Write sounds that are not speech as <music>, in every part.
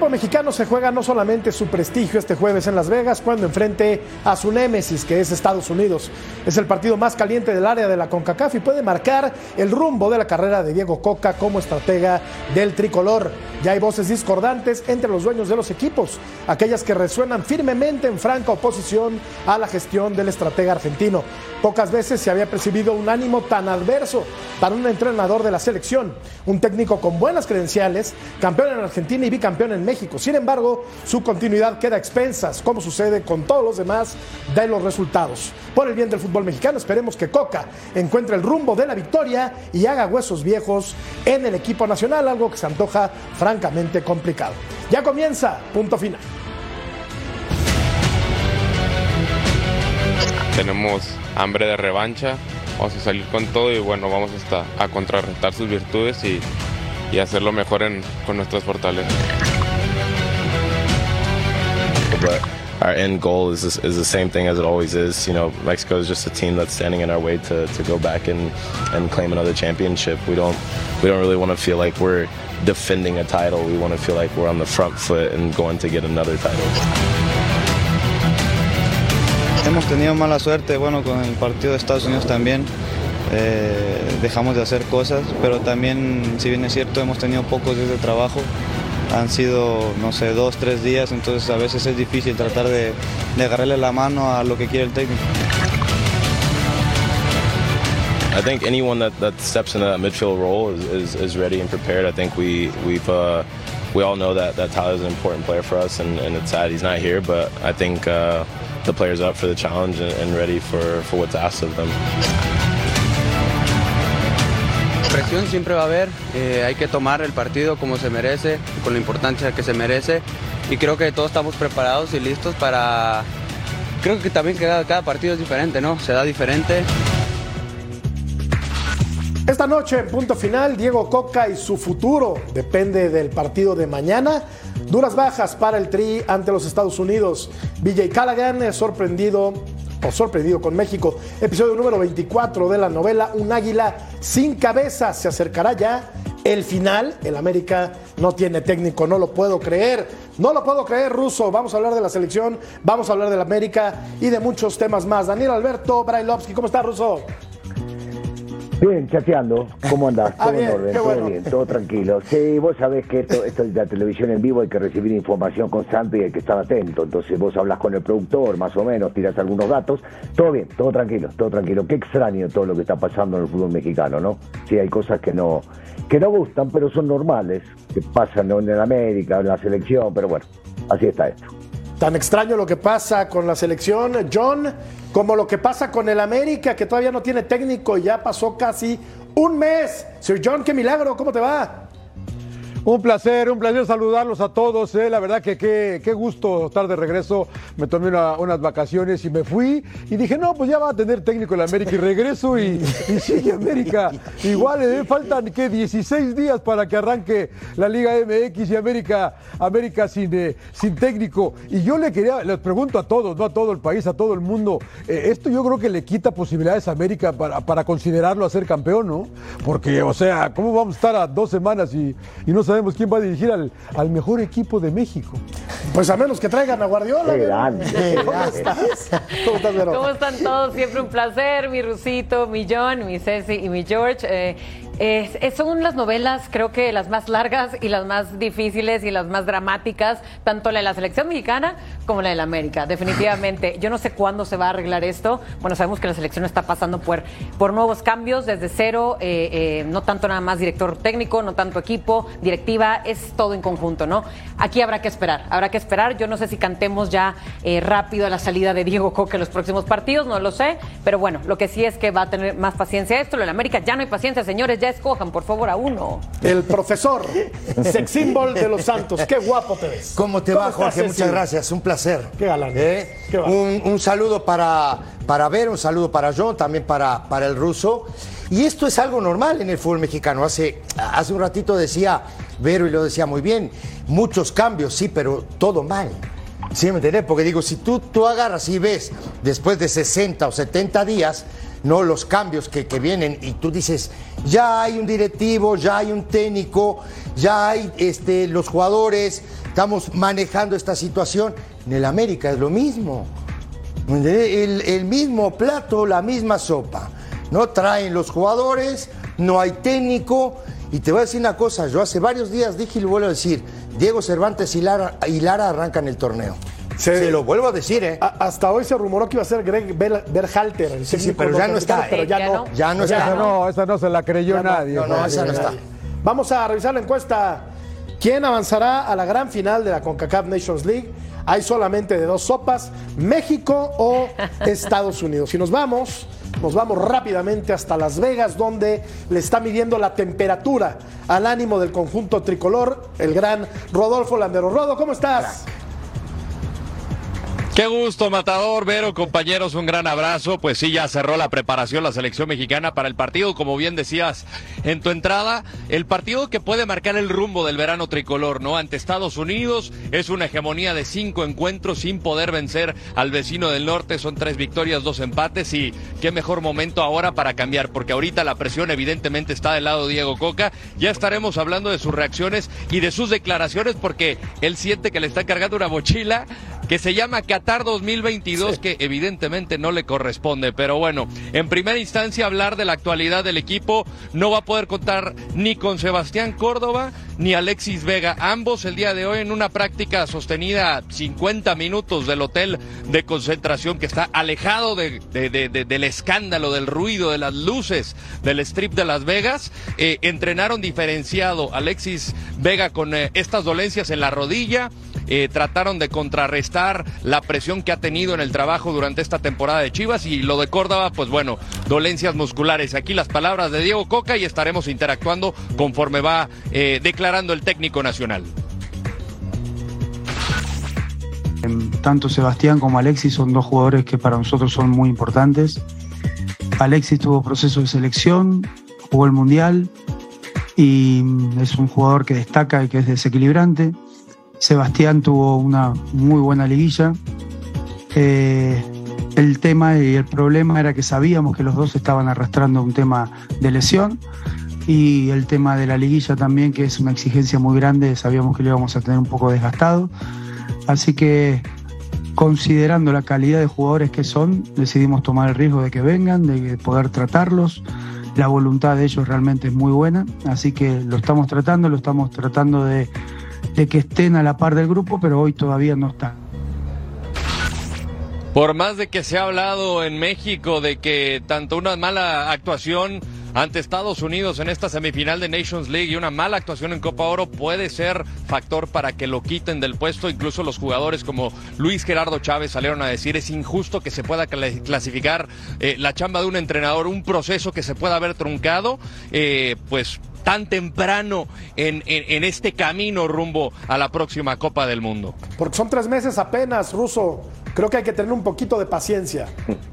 Equipo mexicano se juega no solamente su prestigio este jueves en Las Vegas cuando enfrente a su némesis que es Estados Unidos. Es el partido más caliente del área de la CONCACAF y puede marcar el rumbo de la carrera de Diego Coca como estratega del tricolor. Ya hay voces discordantes entre los dueños de los equipos, aquellas que resuenan firmemente en franca oposición a la gestión del estratega argentino. Pocas veces se había percibido un ánimo tan adverso para un entrenador de la selección, un técnico con buenas credenciales, campeón en Argentina y bicampeón en México. Sin embargo, su continuidad queda a expensas, como sucede con todos los demás de los resultados. Por el bien del fútbol mexicano, esperemos que Coca encuentre el rumbo de la victoria y haga huesos viejos en el equipo nacional, algo que se antoja francamente complicado. Ya comienza, punto final. Tenemos hambre de revancha, vamos a salir con todo y bueno, vamos hasta a contrarrestar sus virtudes y, y hacerlo mejor con nuestras fortalezas. But our end goal is, is the same thing as it always is. You know, Mexico is just a team that's standing in our way to, to go back and, and claim another championship. We don't we don't really want to feel like we're defending a title. We want to feel like we're on the front foot and going to get another title. Hemos tenido mala suerte, bueno, con el partido de Estados Unidos también. Eh, dejamos de hacer cosas, pero también, si bien es cierto, hemos tenido pocos días de trabajo. Han sido, no sé, dos, tres días, entonces a veces es difícil tratar de, de agarrarle la mano a lo que quiere el técnico. I think anyone that, that steps into that midfield role is, is, is ready and prepared. I think we we've uh, we all know that that Tyler's an important player for us, and, and it's sad he's not here. But I think uh, the players up for the challenge and, and ready for, for what's asked of them. Siempre va a haber, eh, hay que tomar el partido como se merece, con la importancia que se merece y creo que todos estamos preparados y listos para... Creo que también cada, cada partido es diferente, ¿no? Se da diferente. Esta noche, en punto final, Diego Coca y su futuro depende del partido de mañana. Duras bajas para el Tri ante los Estados Unidos. BJ Callaghan es sorprendido o sorprendido con México. Episodio número 24 de la novela Un águila sin cabeza. Se acercará ya el final. El América no tiene técnico, no lo puedo creer. No lo puedo creer, Ruso. Vamos a hablar de la selección, vamos a hablar del América y de muchos temas más. Daniel Alberto Brailovsky, ¿cómo está, Ruso? Bien, chateando. ¿Cómo andás? Ah, Todo bien, en orden, todo bueno. bien, todo tranquilo. Sí, vos sabés que esto, esto es la televisión en vivo, hay que recibir información constante y hay que estar atento. Entonces vos hablas con el productor, más o menos, tiras algunos datos. Todo bien, todo tranquilo, todo tranquilo. Qué extraño todo lo que está pasando en el fútbol mexicano, ¿no? Sí, hay cosas que no, que no gustan, pero son normales, que pasan en América, en la selección, pero bueno, así está esto. Tan extraño lo que pasa con la selección, John, como lo que pasa con el América, que todavía no tiene técnico y ya pasó casi un mes. Sir John, qué milagro, ¿cómo te va? Un placer, un placer saludarlos a todos. eh. La verdad que qué, gusto estar de regreso. Me tomé una- unas vacaciones y me fui. Y dije, no, pues ya va a tener técnico el América. Y regreso y, y sigue América. Igual, eh, faltan que 16 días para que arranque la Liga MX y América, América sin, eh, sin técnico. Y yo le quería, les pregunto a todos, no a todo el país, a todo el mundo. eh, esto yo creo que le quita posibilidades a América para, para considerarlo a ser campeón, ¿no? Porque, o sea, ¿cómo vamos a estar a dos semanas y, y no sabemos quién va a dirigir al, al mejor equipo de México? Pues a menos que traigan a Guardiola. Qué grande. ¿Cómo estás? ¿Cómo estás? ¿Cómo están todos? Siempre un placer, mi Rusito, mi John, mi Ceci y mi George. Eh, es- es- son las novelas, creo que las más largas y las más difíciles y las más dramáticas, tanto la de la selección mexicana como la de la América. Definitivamente, <laughs> yo no sé cuándo se va a arreglar esto. Bueno, sabemos que la selección está pasando por, por nuevos cambios desde cero, eh, eh, no tanto nada más director técnico, no tanto equipo, directiva, es todo en conjunto, ¿no? Aquí habrá que esperar, habrá que esperar. Yo no sé si cantemos ya eh, rápido a la salida de Diego Coque en los próximos partidos, no lo sé, pero bueno, lo que sí es que va a tener más paciencia esto. Lo de la América ya no hay paciencia, señores, ya escojan por favor a uno. El profesor, <laughs> sex symbol de los Santos. Qué guapo te ves. ¿Cómo te va, estás, Jorge? Muchas gracias, un placer. Qué galán. ¿Eh? Qué un, un saludo para, para Ver, un saludo para John, también para, para el ruso. Y esto es algo normal en el fútbol mexicano. Hace, hace un ratito decía Vero y lo decía muy bien, muchos cambios, sí, pero todo mal. ¿Sí me entendés? Porque digo, si tú, tú agarras y ves después de 60 o 70 días, no los cambios que, que vienen y tú dices, ya hay un directivo, ya hay un técnico, ya hay este, los jugadores, estamos manejando esta situación. En el América es lo mismo. El, el mismo plato, la misma sopa. No traen los jugadores, no hay técnico. Y te voy a decir una cosa, yo hace varios días dije y lo vuelvo a decir, Diego Cervantes y Lara, y Lara arrancan el torneo. Se, lo vuelvo a decir, ¿eh? A- hasta hoy se rumoró que iba a ser Greg Berhalter. el Sí, sí, técnico pero ya no está, Pero ¿eh? ya Ya no. no. Ya no Esa está. no, esa no se la creyó Ya nadie. no, no, esa no está. Vamos a revisar la encuesta. ¿Quién avanzará a la gran final de la CONCACAF Nations League? Hay solamente de dos sopas, México o <laughs> Estados Unidos. Y nos vamos, nos vamos rápidamente hasta Las Vegas, donde le está midiendo la temperatura al ánimo del conjunto tricolor, el gran Rodolfo Landero. Rodo, ¿cómo estás? Qué gusto, Matador, Vero, compañeros, un gran abrazo. Pues sí, ya cerró la preparación la selección mexicana para el partido, como bien decías en tu entrada, el partido que puede marcar el rumbo del verano tricolor, ¿no? Ante Estados Unidos es una hegemonía de cinco encuentros sin poder vencer al vecino del norte, son tres victorias, dos empates y qué mejor momento ahora para cambiar, porque ahorita la presión evidentemente está del lado de Diego Coca. Ya estaremos hablando de sus reacciones y de sus declaraciones, porque él siente que le está cargando una mochila que se llama Qatar 2022, que evidentemente no le corresponde. Pero bueno, en primera instancia hablar de la actualidad del equipo, no va a poder contar ni con Sebastián Córdoba ni Alexis Vega, ambos el día de hoy en una práctica sostenida 50 minutos del hotel de concentración que está alejado de- de- de- de- del escándalo, del ruido, de las luces del strip de Las Vegas. Eh, entrenaron diferenciado Alexis Vega con eh, estas dolencias en la rodilla eh, trataron de contrarrestar la presión que ha tenido en el trabajo durante esta temporada de Chivas y lo de Córdoba, pues bueno, dolencias musculares. Aquí las palabras de Diego Coca y estaremos interactuando conforme va eh, el técnico nacional. Tanto Sebastián como Alexis son dos jugadores que para nosotros son muy importantes. Alexis tuvo proceso de selección, jugó el Mundial y es un jugador que destaca y que es desequilibrante. Sebastián tuvo una muy buena liguilla. Eh, el tema y el problema era que sabíamos que los dos estaban arrastrando un tema de lesión y el tema de la liguilla también, que es una exigencia muy grande, sabíamos que lo íbamos a tener un poco desgastado. Así que considerando la calidad de jugadores que son, decidimos tomar el riesgo de que vengan, de poder tratarlos. La voluntad de ellos realmente es muy buena, así que lo estamos tratando, lo estamos tratando de, de que estén a la par del grupo, pero hoy todavía no están. Por más de que se ha hablado en México de que tanto una mala actuación ante Estados Unidos en esta semifinal de Nations League y una mala actuación en Copa Oro puede ser factor para que lo quiten del puesto. Incluso los jugadores como Luis Gerardo Chávez salieron a decir es injusto que se pueda cla- clasificar eh, la chamba de un entrenador, un proceso que se pueda haber truncado, eh, pues tan temprano en, en- en este camino rumbo a la próxima Copa del Mundo. Porque son tres meses apenas, Ruso. Creo que hay que tener un poquito de paciencia. <laughs>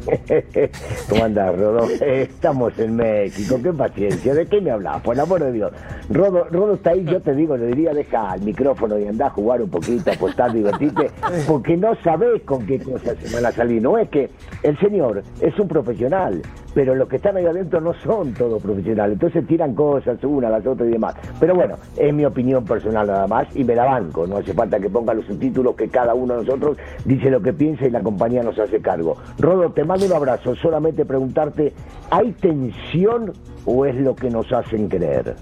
<laughs> ¿Cómo andás, Rodo? Estamos en México, qué paciencia, ¿de qué me hablas? Por el amor de Dios. Rodo, Rodo está ahí, yo te digo, le diría, deja el micrófono y andá a jugar un poquito, apostar, divertirte, porque no sabés con qué cosas se van a salir. No es que el señor es un profesional, pero los que están ahí adentro no son todos profesionales, entonces tiran cosas una, las otras y demás. Pero bueno, es mi opinión personal nada más y me la banco, no hace falta que ponga los subtítulos que cada uno de nosotros dice lo que piensa y la compañía nos hace cargo. Rodo, te mando un abrazo, solamente preguntarte, ¿hay tensión o es lo que nos hacen creer?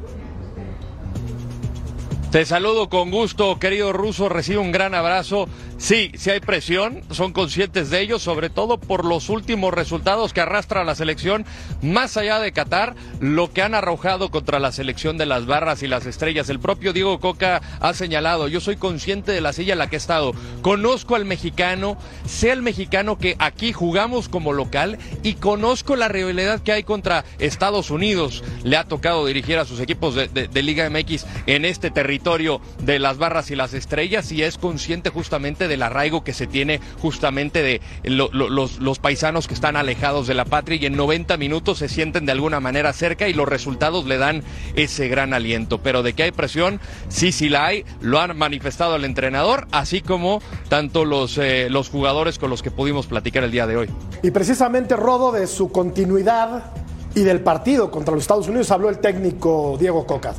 Te saludo con gusto, querido ruso, recibe un gran abrazo. Sí, sí hay presión, son conscientes de ello, sobre todo por los últimos resultados que arrastra la selección, más allá de Qatar, lo que han arrojado contra la selección de las barras y las estrellas. El propio Diego Coca ha señalado, yo soy consciente de la silla en la que he estado, conozco al mexicano, sé al mexicano que aquí jugamos como local y conozco la rivalidad que hay contra Estados Unidos. Le ha tocado dirigir a sus equipos de, de- Liga MX en este territorio de las barras y las estrellas y es consciente justamente del arraigo que se tiene justamente de lo- lo- los, los paisanos que están alejados de la patria y en 90 minutos se sienten de alguna manera cerca y los resultados le dan ese gran aliento. Pero de que hay presión, sí, sí la hay, lo han manifestado el entrenador, así como tanto los, eh, los jugadores con los que pudimos platicar el día de hoy. Y precisamente, Rodo, de su continuidad y del partido contra los Estados Unidos habló el técnico Diego Coca.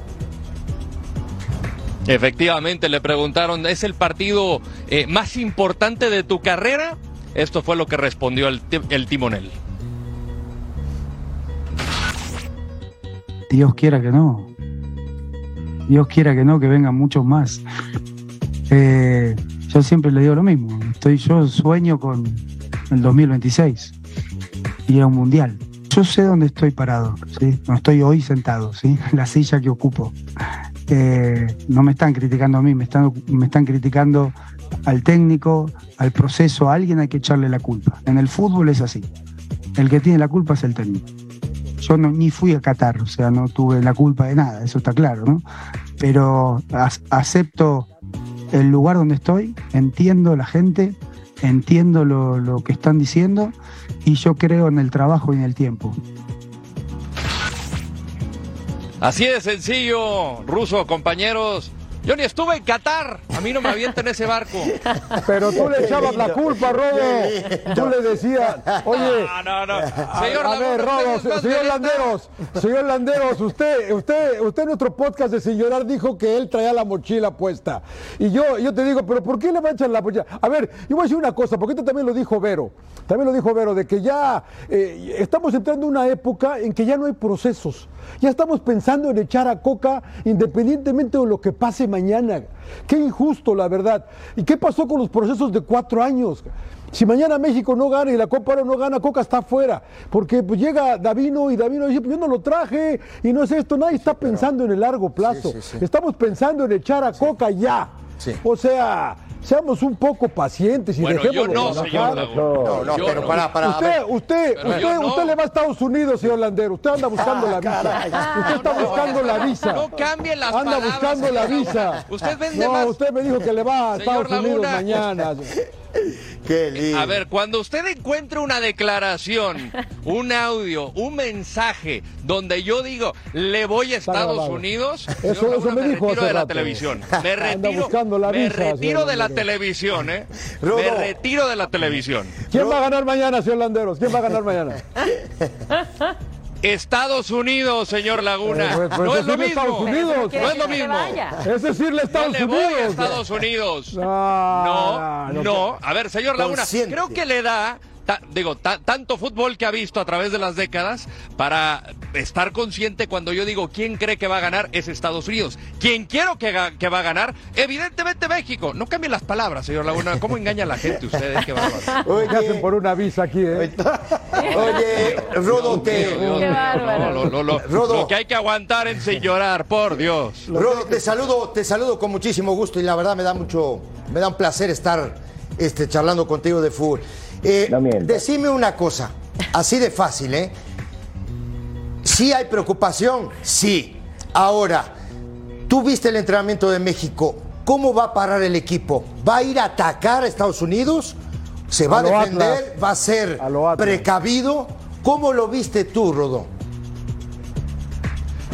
Efectivamente, le preguntaron, ¿es el partido eh, más importante de tu carrera? Esto fue lo que respondió el, el timonel. Dios quiera que no. Dios quiera que no, que vengan muchos más. Eh, yo siempre le digo lo mismo. Estoy, yo sueño con el 2026 y a un mundial. Yo sé dónde estoy parado, ¿sí? No estoy hoy sentado, ¿sí? <laughs> La silla que ocupo. No me están criticando a mí, me están, me están criticando al técnico, al proceso, a alguien hay que echarle la culpa. En el fútbol es así. El que tiene la culpa es el técnico. Yo no, ni fui a Qatar, o sea, no tuve la culpa de nada, eso está claro, ¿no? Pero acepto el lugar donde estoy, entiendo la gente, entiendo lo, lo que están diciendo y yo creo en el trabajo y en el tiempo. Así de sencillo, ruso, compañeros. Yo ni estuve en Qatar. A mí no me avientan ese barco. Pero tú le echabas la culpa, Rodo. Tú le decías, oye. No, no, no. Señor a ver, señor directa. Landeros, señor Landeros, usted, usted, usted en nuestro podcast de Sin Llorar dijo que él traía la mochila puesta. Y yo, yo te digo, pero ¿por qué le va a echar la mochila? A ver, yo voy a decir una cosa, porque esto también lo dijo Vero, también lo dijo Vero, de que ya eh, estamos entrando en una época en que ya no hay procesos. Ya estamos pensando en echar a Coca independientemente de lo que pase mañana. Qué injusto, la verdad. ¿Y qué pasó con los procesos de cuatro años? Si mañana México no gana y la Copa no gana, Coca está afuera. Porque pues llega Davino y Davino dice, pues yo no lo traje y no es esto. Nadie está pensando en el largo plazo. sí, sí. Estamos pensando en echar a Coca ya. O sea, seamos un poco pacientes y Bueno, yo dejémoslo no, señor. No, no, Yo pero no. para, para. a Usted, usted, Pero usted, yo no. usted le va a Estados Unidos, señor Landero. Usted anda buscando la visa. usted está buscando la visa. No cambie las Anda palabras, buscando la visa. Usted vende no, más. usted me dijo que le va a Estados Unidos mañana. <laughs> Qué lindo. A ver, cuando usted encuentre una declaración, <laughs> un audio, un mensaje donde yo digo, le voy a Estados. Unidos, Eso- señor eso me me dijo retiro de la televisión. <laughs> Me retiro, buscando la me visa, retiro señor de la televisión, ¿eh? Rodo. Me retiro de la televisión. ¿Quién va a ganar mañana, señor Landeros? ¿Quién va a ganar mañana? <laughs> Estados Unidos, señor Laguna. Eh, pues, pues, no es lo mismo. Estados Unidos. No es lo mismo. Es decirle Yo Estados le voy a Unidos. Estados Unidos. Ah, No, no. A ver, señor Laguna, Consciente. creo que le da, ta- digo, ta- tanto fútbol que ha visto a través de las décadas para estar consciente cuando yo digo quién cree que va a ganar es Estados Unidos. Quien quiero que, va a ganar, evidentemente México. No cambien las palabras, señor Laguna. ¿Cómo engaña a la gente ustedes? Qué bárbaro. ¿Qué hacen Oye, por una visa aquí, eh? <laughs> oye, Rodo, te, Qué bárbaro. No, lo, lo- lo- Rodo. lo que hay que aguantar es sin llorar, por Dios. Rodo, te saludo, te saludo con muchísimo gusto y la verdad me da mucho, me da un placer estar este, charlando contigo de fútbol. Eh, No decime una cosa, así de fácil, ¿eh? Sí hay preocupación, sí. Ahora, tú viste el entrenamiento de México, ¿cómo va a parar el equipo? ¿Va a ir a atacar a Estados Unidos? ¿Se va A defender? Atlas. ¿Va a ser A precavido? ¿Cómo lo viste tú, Rodo?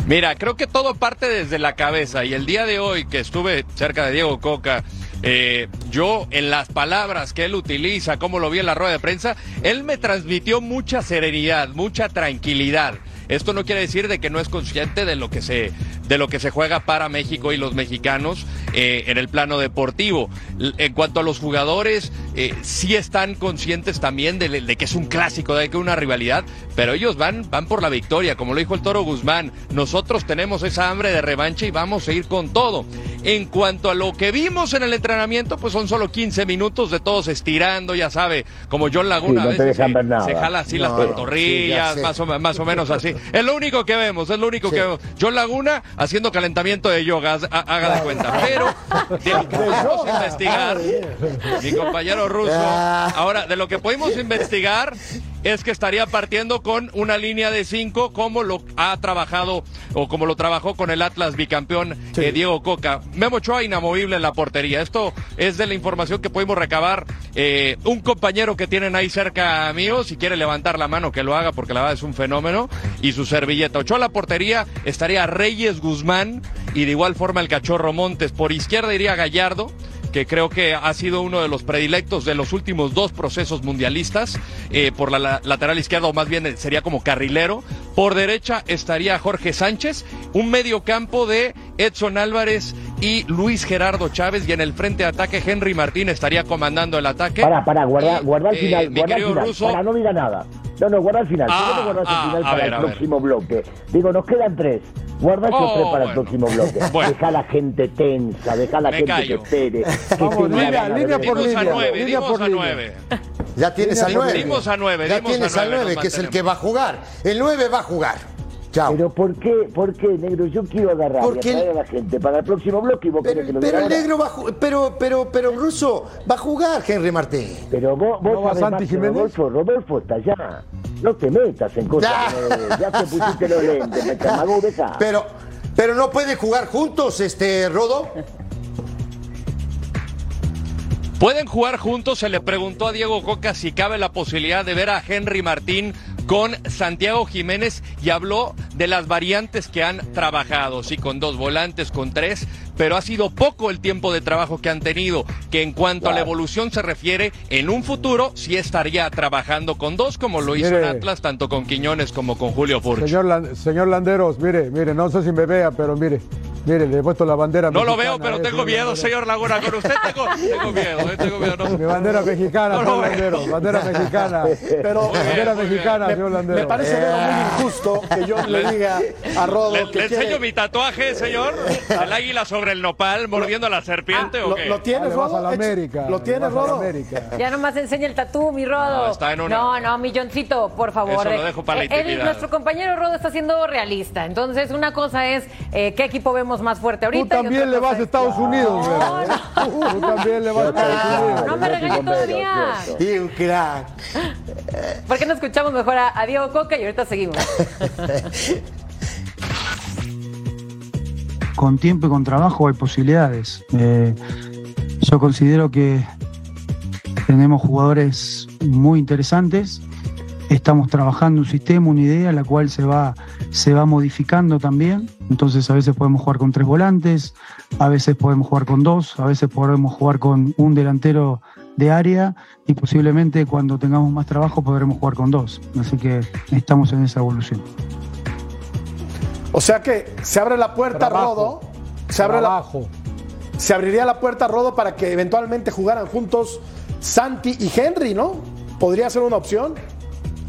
Mira, creo que todo parte desde la cabeza y el día de hoy que estuve cerca de Diego Coca, eh, yo en las palabras que él utiliza, como lo vi en la rueda de prensa, él me transmitió mucha serenidad, mucha tranquilidad. Esto no quiere decir de que no es consciente de lo que se de lo que se juega para México y los mexicanos eh, en el plano deportivo. En cuanto a los jugadores, eh, sí están conscientes también de, de que es un clásico, de que es una rivalidad, pero ellos van, van por la victoria, como lo dijo el Toro Guzmán. Nosotros tenemos esa hambre de revancha y vamos a ir con todo. En cuanto a lo que vimos en el entrenamiento, pues son solo 15 minutos de todos estirando, ya sabe, como John Laguna Sí, no a te veces dejan se, ver nada. se jala así las pantorrillas, sí, más, o, más o menos así. Es lo único que vemos, es lo único que vemos. John Laguna haciendo calentamiento de yoga, haga de cuenta. Pero de lo que pudimos investigar, mi compañero ruso, Ah. ahora de lo que pudimos investigar es que estaría partiendo con una línea de cinco como lo ha trabajado o como lo trabajó con el Atlas bicampeón eh, Diego Coca. Memo Ochoa inamovible en la portería. Esto es de la información que pudimos recabar. Eh, un compañero que tienen ahí cerca mío, si quiere levantar la mano que lo haga porque la verdad es un fenómeno. Y su servilleta. Ochoa en la portería estaría Reyes Guzmán y de igual forma el Cachorro Montes. Por izquierda iría Gallardo que creo que ha sido uno de los predilectos de los últimos dos procesos mundialistas, eh, por la, la- lateral izquierda, o más bien eh, sería como carrilero. Por derecha estaría Jorge Sánchez, un medio campo de Edson Álvarez y Luis Gerardo Chávez. Y en el frente de ataque, Henry Martín estaría comandando el ataque. Para, para, guarda, Y, guarda al eh, final, guarda al querido final. Para, no diga nada. No, no, guarda al final. Ah, ¿Por qué no guardas ah, al final a para ver, el ver. próximo bloque? Digo, nos quedan tres. Guarda esos Oh, tres para bueno. el próximo bloque. <laughs> Bueno. Deja a la gente tensa, deja a la Me gente callo. que espere. que Vamos, línea, por línea, nueve, línea por línea. Ya tienes al 9. Dimos a nueve, Ya dimos a tienes al nueve, 9, nos que es el que va a jugar. El 9 va a jugar. Chao. Pero ¿por qué, por qué, negro? Yo quiero agarrar Porque y el- atraer a la gente para el próximo bloque y vos Pero, querés que lo pero el negro va a jugar. Pero, pero, pero Russo va a jugar, Henry Martín. Pero vos, vos ¿No va sabés Santi más que Jiménez? Rodolfo, Rodolfo está allá. No te metas en cosas Ya. Ya te pusiste los lentes, <laughs> me camagó, deja. Pero, pero no puede jugar juntos, este Rodo. Pueden jugar juntos, se le preguntó a Diego Coca si cabe la posibilidad de ver a Henry Martín con Santiago Jiménez y habló de las variantes que han trabajado, sí, con dos volantes, con tres, pero ha sido poco el tiempo de trabajo que han tenido, que en cuanto a la evolución se refiere, en un futuro sí estaría trabajando con dos, como lo hizo en. Atlas, tanto con Quiñones como con Julio Furch. Señor, Lan- señor Landeros, mire, mire, no sé si me vea, pero mire, mire, le he puesto la bandera No lo veo, pero eh, tengo miedo, señor Laguna. Con usted tengo, tengo miedo, eh, tengo miedo. no. Mi bandera mexicana, No. Landeros, bandera mexicana. Pero bien, bandera bien. mexicana, me, señor me Landeros. parece muy injusto que yo le diga a Rodo ¿Le, que le quiere- enseño mi tatuaje, señor? ¿El águila sobre el nopal mordiendo a la serpiente Ah, o ¿lo, qué? lo tienes, Ah, le vas Rodo? a la América. ¿Lo tienes, la Rodo? América. Ya nomás enseña el tatú, mi Rodo. No, está en una- No, no, milloncito, por favor. Eso lo dejo para la Eh, él, intimidad. nuestro compañero Rodo está siendo realista. Entonces, una cosa es eh, qué equipo vemos más fuerte ahorita. Tú también le vas a es- Estados Unidos, Vero, ¿eh? Tú también le vas a Estados Unidos. No me regañes todavía. Y un crack. ¿Por qué no escuchamos mejor a, a Diego Coca y ahorita seguimos? <laughs> con tiempo y con trabajo hay posibilidades. Eh, yo considero que tenemos jugadores muy interesantes. Estamos trabajando un sistema, una idea, la cual se va, se va modificando también. Entonces a veces podemos jugar con tres volantes, a veces podemos jugar con dos, a veces podemos jugar con un delantero de área y posiblemente cuando tengamos más trabajo podremos jugar con dos. Así que estamos en esa evolución. O sea que se abre la puerta a Trabajo. Rodo. Se, abre la, Trabajo. se abriría la puerta a Rodo para que eventualmente jugaran juntos Santi y Henry, ¿no? Podría ser una opción.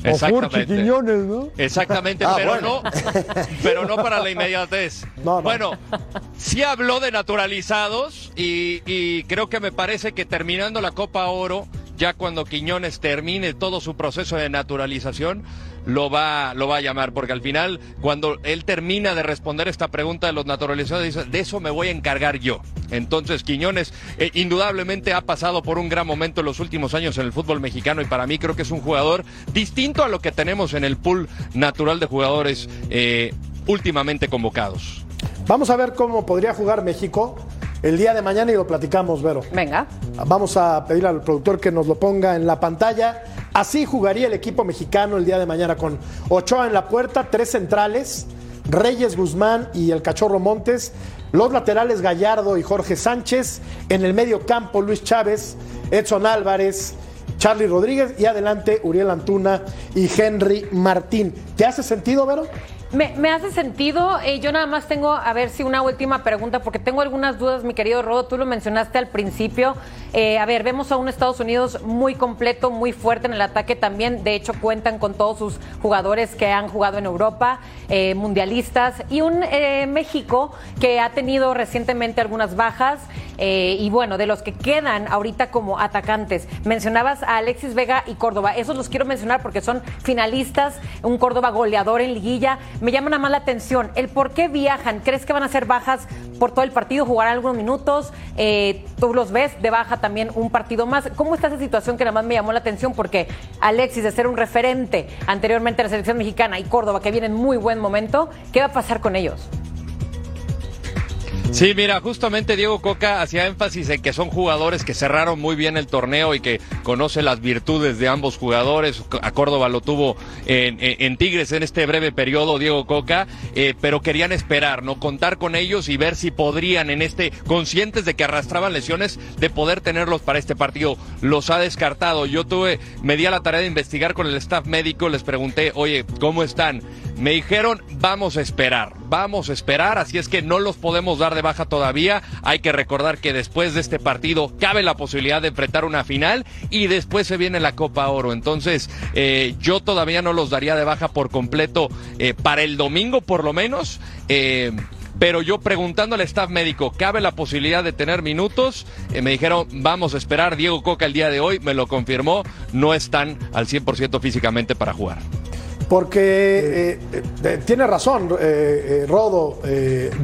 O Quiñones, ¿no? Exactamente, Ah, pero bueno. no, pero no para la inmediatez. No, no. Bueno, sí habló de naturalizados y, y creo que me parece que terminando la Copa Oro, ya cuando Quiñones termine todo su proceso de naturalización, lo va, lo va a llamar, porque al final, cuando él termina de responder esta pregunta de los naturalizados, dice, de eso me voy a encargar yo. Entonces, Quiñones eh, indudablemente ha pasado por un gran momento en los últimos años en el fútbol mexicano y para mí creo que es un jugador distinto a lo que tenemos en el pool natural de jugadores eh, últimamente convocados. Vamos a ver cómo podría jugar México el día de mañana y lo platicamos, Vero. Venga. Vamos a pedir al productor que nos lo ponga en la pantalla. Así jugaría el equipo mexicano el día de mañana con Ochoa en la puerta, tres centrales, Reyes Guzmán y el Cachorro Montes, los laterales Gallardo y Jorge Sánchez, en el medio campo Luis Chávez, Edson Álvarez, Charlie Rodríguez y adelante Uriel Antuna y Henry Martín. ¿Te hace sentido, Vero? Me, hace sentido. eh, yo nada más tengo, a ver si una última pregunta, porque tengo algunas dudas, mi querido Rodo. Tú lo mencionaste al principio. Eh, a ver, vemos a un Estados Unidos muy completo, muy fuerte en el ataque también. De hecho, cuentan con todos sus jugadores que han jugado en Europa, eh, mundialistas, y un México que ha tenido recientemente algunas bajas. y bueno, de los que quedan ahorita como atacantes, mencionabas a Alexis Vega y Córdoba. Esos los quiero mencionar porque son finalistas, un Córdoba goleador en liguilla. Me llama nada más la atención el por qué viajan. ¿Crees que van a ser bajas por todo el partido? ¿Jugarán algunos minutos? Eh, ¿Tú los ves de baja también un partido más? ¿Cómo está esa situación que nada más me llamó la atención? Porque Alexis, de ser un referente anteriormente a la selección mexicana y Córdoba, que viene en muy buen momento, ¿qué va a pasar con ellos? Sí, mira, justamente Diego Coca hacía énfasis en que son jugadores que cerraron muy bien el torneo y que conoce las virtudes de ambos jugadores. A Córdoba lo tuvo en, en- Tigres en este breve periodo, Diego Coca, eh, pero querían esperar, ¿no? Contar con ellos y ver si podrían en este, conscientes de que arrastraban lesiones, de poder tenerlos para este partido. Los ha descartado. Yo tuve, me di a la tarea de investigar con el staff médico, les pregunté, oye, ¿cómo están? Me dijeron vamos a esperar, vamos a esperar, así es que no los podemos dar de baja todavía. Hay que recordar que después de este partido cabe la posibilidad de enfrentar una final y después se viene la Copa Oro. Entonces eh, yo todavía no los daría de baja por completo eh, para el domingo por lo menos. Eh, pero yo preguntando al staff médico, ¿cabe la posibilidad de tener minutos? Me dijeron, vamos a esperar. Diego Coca el día de hoy me lo confirmó, no están al 100% físicamente para jugar. Porque eh, eh, tiene razón, Rodo,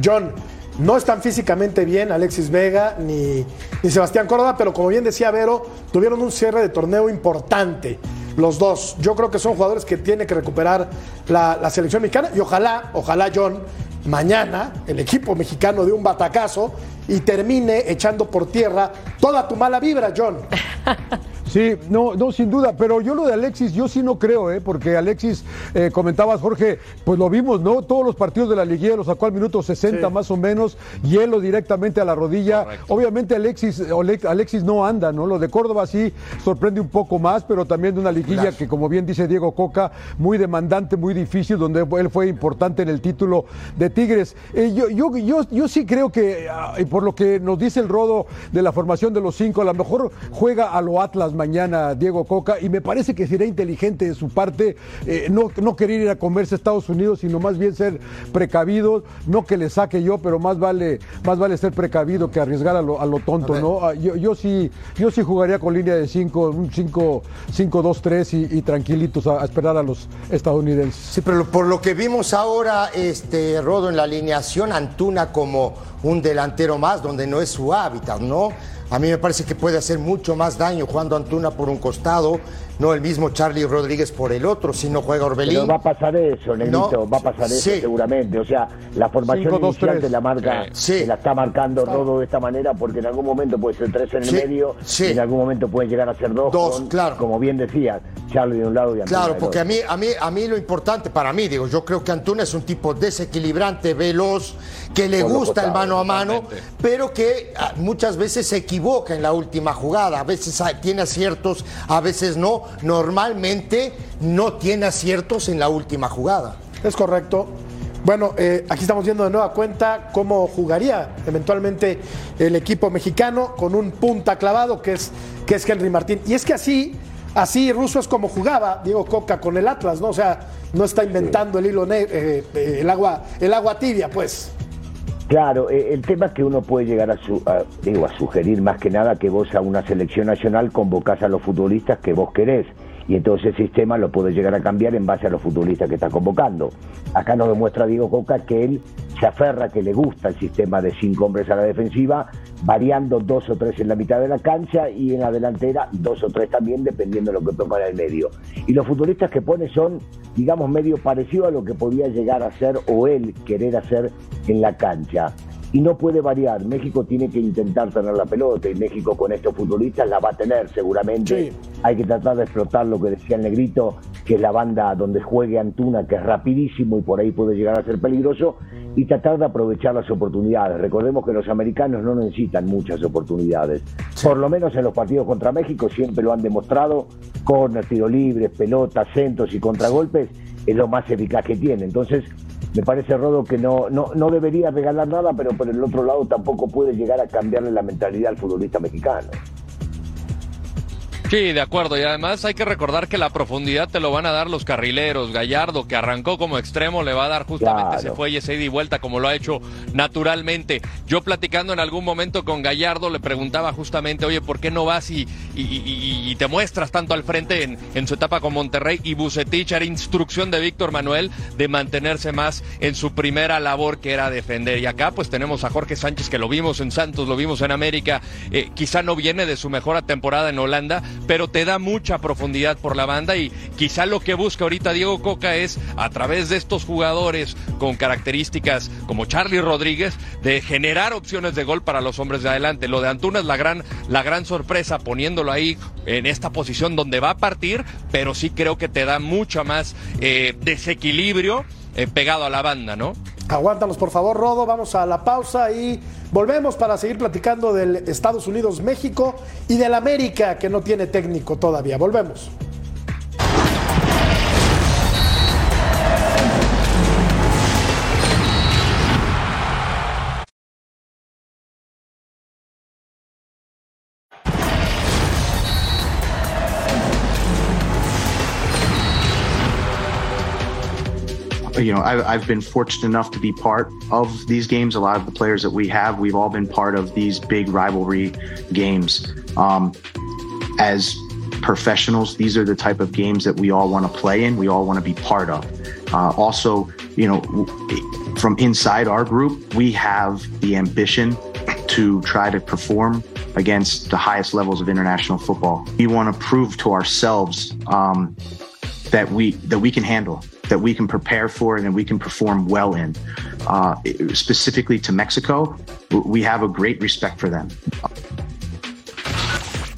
John. No están físicamente bien Alexis Vega ni, ni Sebastián Córdoba, pero como bien decía Vero, tuvieron un cierre de torneo importante los dos. Yo creo que son jugadores que tiene que recuperar la, la, selección mexicana y ojalá, ojalá John, mañana el equipo mexicano de un batacazo y termine echando por tierra toda tu mala vibra, John. <laughs> Sí, no, no, sin duda, pero yo lo de Alexis, yo sí no creo, ¿eh? porque Alexis, eh, comentabas, Jorge, pues lo vimos, ¿no? Todos los partidos de la liguilla los sacó al minuto 60 sí. más o menos, hielo directamente a la rodilla. Correcto. Obviamente Alexis, Alexis no anda, ¿no? Lo de Córdoba sí sorprende un poco más, pero también de una liguilla que, como bien dice Diego Coca, muy demandante, muy difícil, donde él fue importante en el título de Tigres. Eh, yo, yo, yo, yo sí creo que, ah, y por lo que nos dice el Rodo de la formación de los cinco, a lo mejor juega a lo Atlas mañana Diego Coca y me parece que sería inteligente de su parte eh, no, no, querer ir a comerse a Estados Unidos, sino más bien ser precavido, no que le saque yo, pero más vale, más vale ser precavido que arriesgar a lo, a lo tonto, ¿no? Ah, yo, yo, sí, yo sí jugaría con línea de 5, un 5-2-3 y, y, tranquilitos a, a, esperar a los estadounidenses. Sí, pero por lo que vimos ahora, este Rodo en la alineación, Antuna como un delantero más, donde no es su hábitat, ¿no? A mí me parece que puede hacer mucho más daño jugando Antuna por un costado, no el mismo Charlie Rodríguez por el otro, si no juega Orbelín. Pero va a pasar eso, Negrito, no, va a pasar eso sí. seguramente. O sea, la formación Cinco, dos, inicial te la marca, sí. te la está marcando Rodo de esta manera, porque en algún momento puede ser tres en el medio, y en algún momento puede llegar a ser dos, dos con, claro. como bien decías, Charlie de un lado y Antuna Claro, porque a mí, a mí, a mí lo importante para mí, digo, yo creo que Antuna es un tipo desequilibrante, veloz, que le por gusta el mano a mano, totalmente. pero que ah, muchas veces se equivoca en la última jugada, a veces tiene aciertos, a veces no. Normalmente no tiene aciertos en la última jugada. Es correcto. Bueno, eh, aquí estamos viendo de nueva cuenta cómo jugaría eventualmente el equipo mexicano con un punta clavado que es, que es Henry Martín. Y es que así, así Russo es como jugaba Diego Coca con el Atlas, ¿no? O sea, no está inventando el hilo eh, eh, el agua, el agua tibia, pues. Claro, el tema es que uno puede llegar a, su, a, digo, a sugerir más que nada que vos a una selección nacional convocás a los futbolistas que vos querés y entonces el sistema lo puede llegar a cambiar en base a los futbolistas que está convocando. Acá nos demuestra Diego Coca que él se aferra, que le gusta el sistema de cinco hombres a la defensiva, variando dos o tres en la mitad de la cancha y en la delantera dos o tres también, dependiendo de lo que toca en el medio. Y los futbolistas que pone son, digamos, medio parecido a lo que podía llegar a ser o él querer hacer en la cancha y no puede variar. México tiene que intentar tener la pelota y México con estos futbolistas la va a tener seguramente. Sí. Hay que tratar de explotar lo que decía el negrito, que es la banda donde juegue Antuna, que es rapidísimo y por ahí puede llegar a ser peligroso, y tratar de aprovechar las oportunidades. Recordemos que los americanos no necesitan muchas oportunidades. Sí. Por lo menos en los partidos contra México siempre lo han demostrado, con tiro libres, pelotas, centros y contragolpes, es lo más eficaz que tiene. Entonces, me parece, Rodo, que no, no, no debería regalar nada, pero por el otro lado tampoco puede llegar a cambiarle la mentalidad al futbolista mexicano. Sí, de acuerdo. Y además hay que recordar que la profundidad te lo van a dar los carrileros. Gallardo, que arrancó como extremo, le va a dar justamente claro. ese fuelle, ese ida y vuelta, como lo ha hecho naturalmente. Yo platicando en algún momento con Gallardo, le preguntaba justamente, oye, ¿por qué no vas y, y, y, y te muestras tanto al frente en, en, su etapa con Monterrey? Y Bucetich era instrucción de Víctor Manuel de mantenerse más en su primera labor, que era defender. Y acá, pues tenemos a Jorge Sánchez, que lo vimos en Santos, lo vimos en América. Eh, quizá no viene de su mejor temporada en Holanda, pero te da mucha profundidad por la banda y quizá lo que busca ahorita Diego Coca es a través de estos jugadores con características como Charlie Rodríguez de generar opciones de gol para los hombres de adelante. Lo de Antuna es la gran la gran sorpresa poniéndolo ahí en esta posición donde va a partir, pero sí creo que te da mucho más eh, desequilibrio eh, pegado a la banda, ¿no? Aguántanos, por favor, Rodo. Vamos a la pausa y volvemos para seguir platicando del Estados Unidos-México y del América, que no tiene técnico todavía. Volvemos. You know, I've, I've been fortunate enough to be part of these games. A lot of the players that we have, we've all been part of these big rivalry games. Um, as professionals, these are the type of games that we all want to play in. We all want to be part of. Uh, also, you know, from inside our group, we have the ambition to try to perform against the highest levels of international football. We want to prove to ourselves um, that we that we can handle, that we can prepare for, and that we can perform well in. Uh, specifically to Mexico, we have a great respect for them.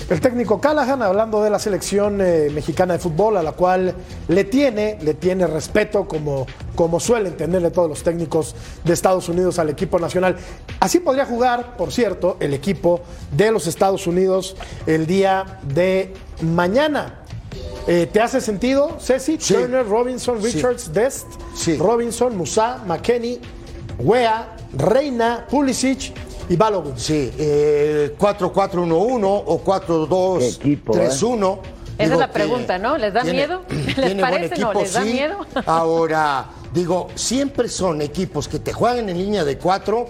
El técnico Callahan hablando de la selección eh, mexicana de fútbol a la cual le tiene, le tiene respeto como, como suelen tenerle todos los técnicos de Estados Unidos al equipo nacional. Así podría jugar, por cierto, el equipo de los Estados Unidos el día de mañana. Eh, ¿Te hace sentido, Ceci? Turner, Robinson, Sí. Richards, Dest, Robinson, Musa, McKenney, Wea, Reina, Pulisic y Balogun. Sí, eh, 4-4-1-1 o 4-2-3-1. Esa es la pregunta, ¿no? ¿Les da tiene- miedo? <clears throat> ¿Les tiene buen parece no? equipo, ¿Les da sí. miedo? <laughs> Ahora, digo, siempre son equipos que te juegan en línea de cuatro.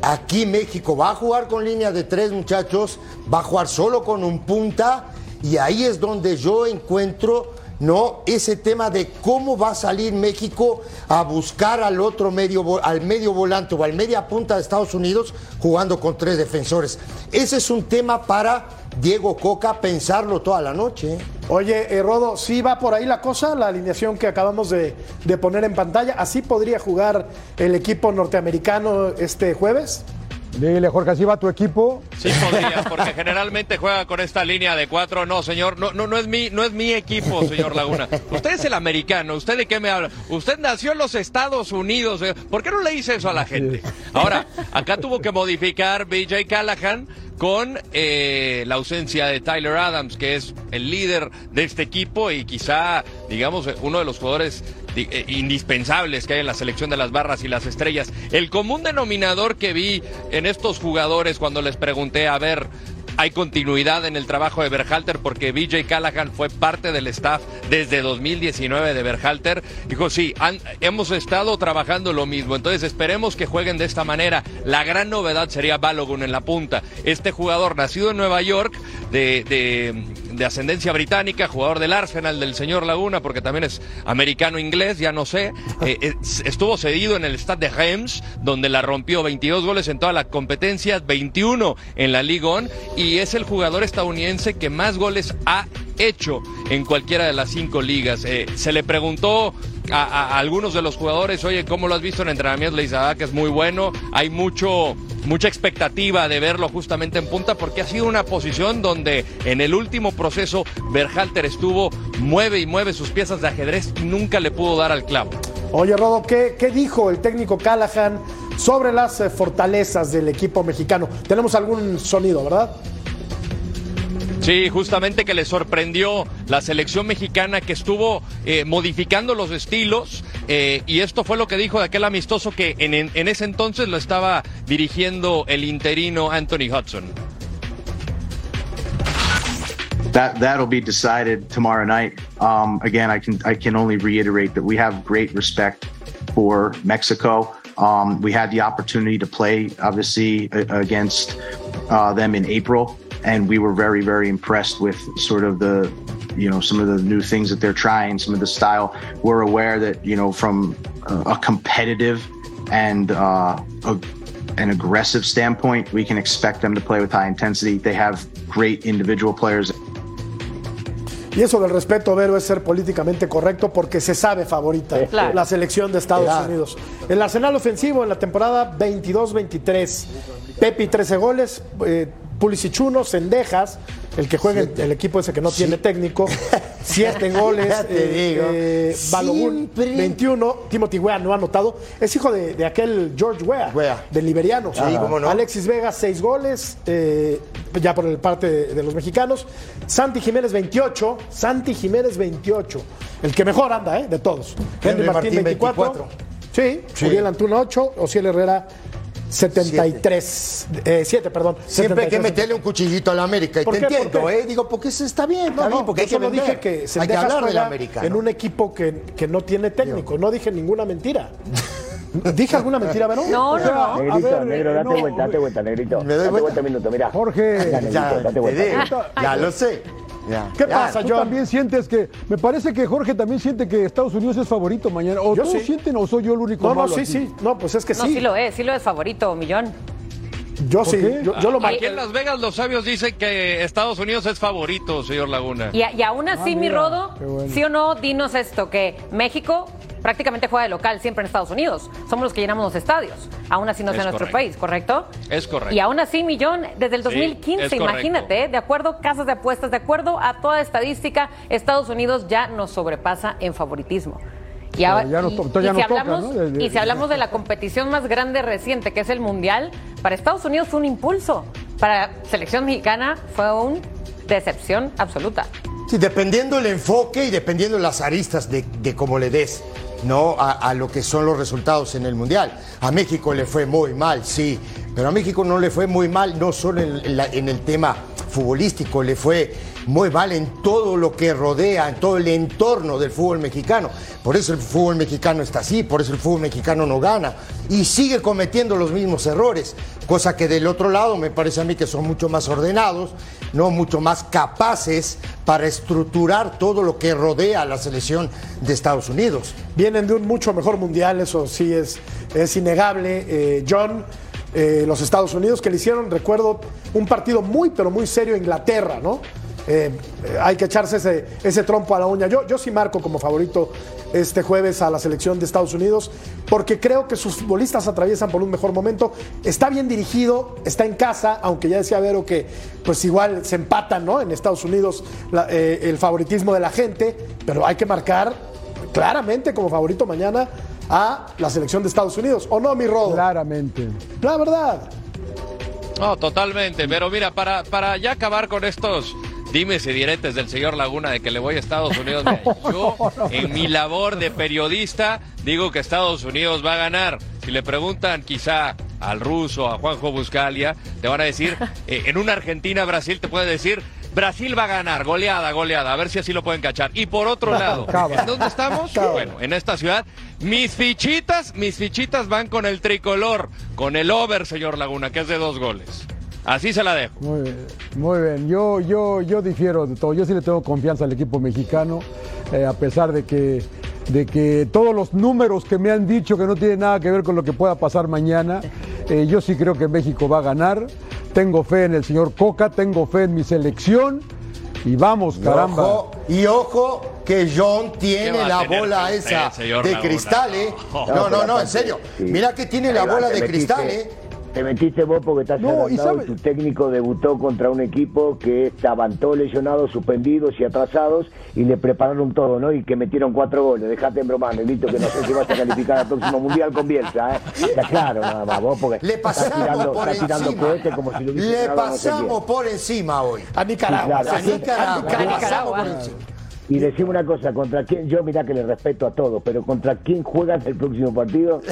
Aquí México va a jugar con línea de tres, muchachos. Va a jugar solo con un punta. Y ahí es donde yo encuentro, ¿no? Ese tema de cómo va a salir México a buscar al otro medio, al medio volante o al media punta de Estados Unidos jugando con tres defensores. Ese es un tema para Diego Coca pensarlo toda la noche. ¿eh? Oye, eh, Rodo, ¿sí va por ahí la cosa? La alineación que acabamos de, de poner en pantalla. ¿Así podría jugar el equipo norteamericano este jueves? Dile, Jorge, ¿así va tu equipo? Sí podría, porque generalmente juega con esta línea de cuatro. No, señor, no, no, no es mi, no es mi equipo, señor Laguna. Usted es el americano. ¿Usted de qué me habla? Usted nació en los Estados Unidos. señor. ¿Por qué no le dice eso a la gente? Ahora, acá tuvo que modificar BJ Callahan con eh, la ausencia de Tyler Adams, que es el líder de este equipo y quizá, digamos, uno de los jugadores eh, indispensables que hay en la selección de las barras y las estrellas. El común denominador que vi en estos jugadores cuando les pregunté, a ver, hay continuidad en el trabajo de Berhalter porque BJ Callahan fue parte del staff desde 2019 de Berhalter. Dijo, sí, hemos estado trabajando lo mismo, entonces esperemos que jueguen de esta manera. La gran novedad sería Balogun en la punta. Este jugador nacido en Nueva York, de- de ascendencia británica, jugador del Arsenal del señor Laguna, porque también es americano-inglés, ya no sé, eh, eh, estuvo cedido en el Stade de Reims, donde la rompió 22 goles en toda la competencia, 21 en la Ligue 1, y es el jugador estadounidense que más goles ha hecho en cualquiera de las cinco ligas. Eh, se le preguntó a algunos de los jugadores, oye, ¿cómo lo has visto en entrenamiento? Le dice, ah, que es muy bueno, hay mucho, mucha expectativa de verlo justamente en punta, porque ha sido una posición donde en el último proceso Berhalter estuvo, mueve y mueve sus piezas de ajedrez y nunca le pudo dar al clavo. Oye, Rodo, ¿qué, dijo el técnico Callahan sobre las eh, fortalezas del equipo mexicano? Tenemos algún sonido, ¿verdad? Sí, justamente que le sorprendió la selección mexicana que estuvo eh, modificando los estilos eh, y esto fue lo que dijo de aquel amistoso que en, ese entonces lo estaba dirigiendo el interino Anthony Hudson. That that'll be decided tomorrow night. Um, again, I can I can only reiterate that we have great respect for Mexico. Um, we had the opportunity to play, obviously, against uh, them in April, and we were very very impressed with sort of the you know some of the new things that they're trying, some of the style. We're aware that you know from a, a competitive and uh, a, an aggressive standpoint, we can expect them to play with high intensity. They have great individual players. Y eso del respeto, Vero, es ser políticamente correcto porque se sabe favorita Claro. la selección de Estados Claro. Unidos. El arsenal ofensivo en la temporada 22-23. Pepi 13 goles, eh, Pulisic 1, Sendejas, el que juega el equipo ese que no tiene técnico, <laughs> 7 goles. Ya te digo. Balogun Siempre. 21, Timothy Wea no ha anotado. Es hijo de, de aquel George Wea, Wea. del liberiano. Sí, cómo no. Alexis Vega 6 goles, eh, ya por el parte de, de los mexicanos. Santi Jiménez 28, Santi Jiménez 28, el que mejor anda, ¿eh? De todos. Henry, Henry Martín, Martín, 24. 24. Sí, Sí. Uriel Antuna 8, Ociel Herrera 73. 7, perdón. Siempre hay que 73. meterle un cuchillito a la América. Y ¿Por te qué? ¿Por entiendo, qué? ¿eh? Digo, porque eso está bien, está No, bien, no, porque hay yo solo vender. dije que hay que hablar de la América. en ¿no? un equipo que, que no tiene técnico. No dije ninguna mentira. <laughs> ¿Dije alguna mentira, Verón? No, no, no. Negrito, negro, eh, date no, vuelta, date vuelta, negrito. Me doy date vuelta. vuelta un minuto, mirá. Jorge, Ya, negrito, Ya, date te ya lo sé. ¿Qué Ya. pasa, ¿Tú John? también sientes que, me parece que Jorge también siente que Estados Unidos es favorito mañana? ¿O Yo todos sí. sienten o soy yo el único No, no, sí, aquí? sí. No, pues es que No, sí. sí lo es, sí lo es favorito, Millón. Yo sí. Yo, yo lo Aquí en Las Vegas los sabios dicen que Estados Unidos es favorito, señor Laguna. Y, y aún así, Ah, mi Rodo, bueno. sí o no, dinos esto, que México prácticamente juega de local siempre en Estados Unidos. Somos los que llenamos los estadios. Aún así no es Es en nuestro correcto. país, ¿correcto? Es correcto. Y aún así, Millón, desde el Sí, 2015, es correcto. imagínate, ¿eh? de acuerdo a casas de apuestas, de acuerdo a toda estadística, Estados Unidos ya nos sobrepasa en favoritismo. Y, ahora- ya nos y- ya y si toca, hablamos, ¿no? De- de- y si hablamos de la competición más grande reciente, que es el Mundial, para Estados Unidos fue un impulso. Para selección mexicana fue una decepción absoluta. Sí, dependiendo el enfoque y dependiendo las aristas de, de cómo le des ¿no? A, a lo que son los resultados en el Mundial. A México le fue muy mal, sí, pero a México no le fue muy mal, no solo en, en la- en el tema futbolístico, le fue muy mal en todo lo que rodea, en todo el entorno del fútbol mexicano. Por eso el fútbol mexicano está así, por eso el fútbol mexicano no gana y sigue cometiendo los mismos errores, cosa que del otro lado me parece a mí que son mucho más ordenados, no mucho más capaces para estructurar todo lo que rodea a la selección de Estados Unidos. Vienen de un mucho mejor mundial, eso sí es, es innegable. Eh, John, eh, los Estados Unidos que le hicieron, recuerdo, un partido muy, pero muy serio a Inglaterra, ¿no? Eh, hay que echarse ese, ese trompo a la uña. Yo, yo sí marco como favorito este jueves a la selección de Estados Unidos porque creo que sus futbolistas atraviesan por un mejor momento. Está bien dirigido, está en casa, aunque ya decía Vero que pues igual se empatan ¿no? en Estados Unidos la- eh, el favoritismo de la gente, pero hay que marcar claramente como favorito mañana a la selección de Estados Unidos. ¿O no, mi Rodo? Claramente. La verdad. No, totalmente. Pero mira, para, para ya acabar con estos dimes y diretes del señor Laguna de que le voy a Estados Unidos, yo <laughs> en mi labor de periodista digo que Estados Unidos va a ganar. Si le preguntan quizá al ruso, a Juanjo Buscalia, te van a decir, <laughs> eh, en una Argentina-Brasil te puede decir, Brasil va a ganar, goleada, goleada, a ver si así lo pueden cachar. Y por otro lado. ¿en dónde estamos? Bueno, en esta ciudad, mis fichitas, mis fichitas van con el tricolor, con el over, señor Laguna, que es de dos goles. Así se la dejo. Muy bien, muy bien. Yo, yo, yo difiero de todo. Yo sí le tengo confianza al equipo mexicano, eh, a pesar de que, de que todos los números que me han dicho que no tienen nada que ver con lo que pueda pasar mañana, eh, yo sí creo que México va a ganar. Tengo fe en el señor Coca, tengo fe en mi selección y vamos, Y caramba. ojo, y ojo que John tiene ¿Qué va a la bola esa de Laguna? cristal, ¿eh? No. No, no, no, en aparte, serio. Mira que tiene la bola de cristal, ¿eh? Te metiste vos porque estás No, y sabe- tu técnico debutó contra un equipo que estaban todos lesionados, suspendidos y atrasados y le prepararon todo, ¿no? Y que metieron cuatro goles. Dejate en broma, Negrito, que no sé si vas a calificar al próximo Mundial con Bielsa, ¿eh? Está claro, nada más, vos porque Le estás pasamos tirando, por estás tirando encima. cohetes como si lo hubiese Le no sé pasamos por encima hoy. A Nicaragua. Sí, claro. A Nicaragua. Le pasamos Nicaragua. por encima. Y decime una cosa, ¿contra quién? Yo mirá que le respeto a todos, pero ¿contra quién juegan el próximo partido? <laughs>